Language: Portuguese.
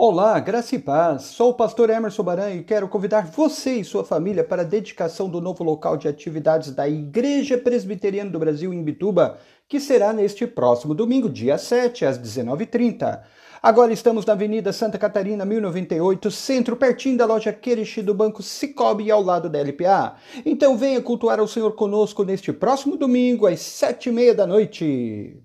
Olá, graça e paz. Sou o pastor Emerson Baran e quero convidar você e sua família para a dedicação do novo local de atividades da Igreja Presbiteriana do Brasil em Bituba, que será neste próximo domingo, dia 7, às 19h30. Agora estamos na Avenida Santa Catarina, 1098, centro, pertinho da loja Querixi do Banco Cicobi, ao lado da LPA. Então venha cultuar ao Senhor conosco neste próximo domingo, às sete e meia da noite.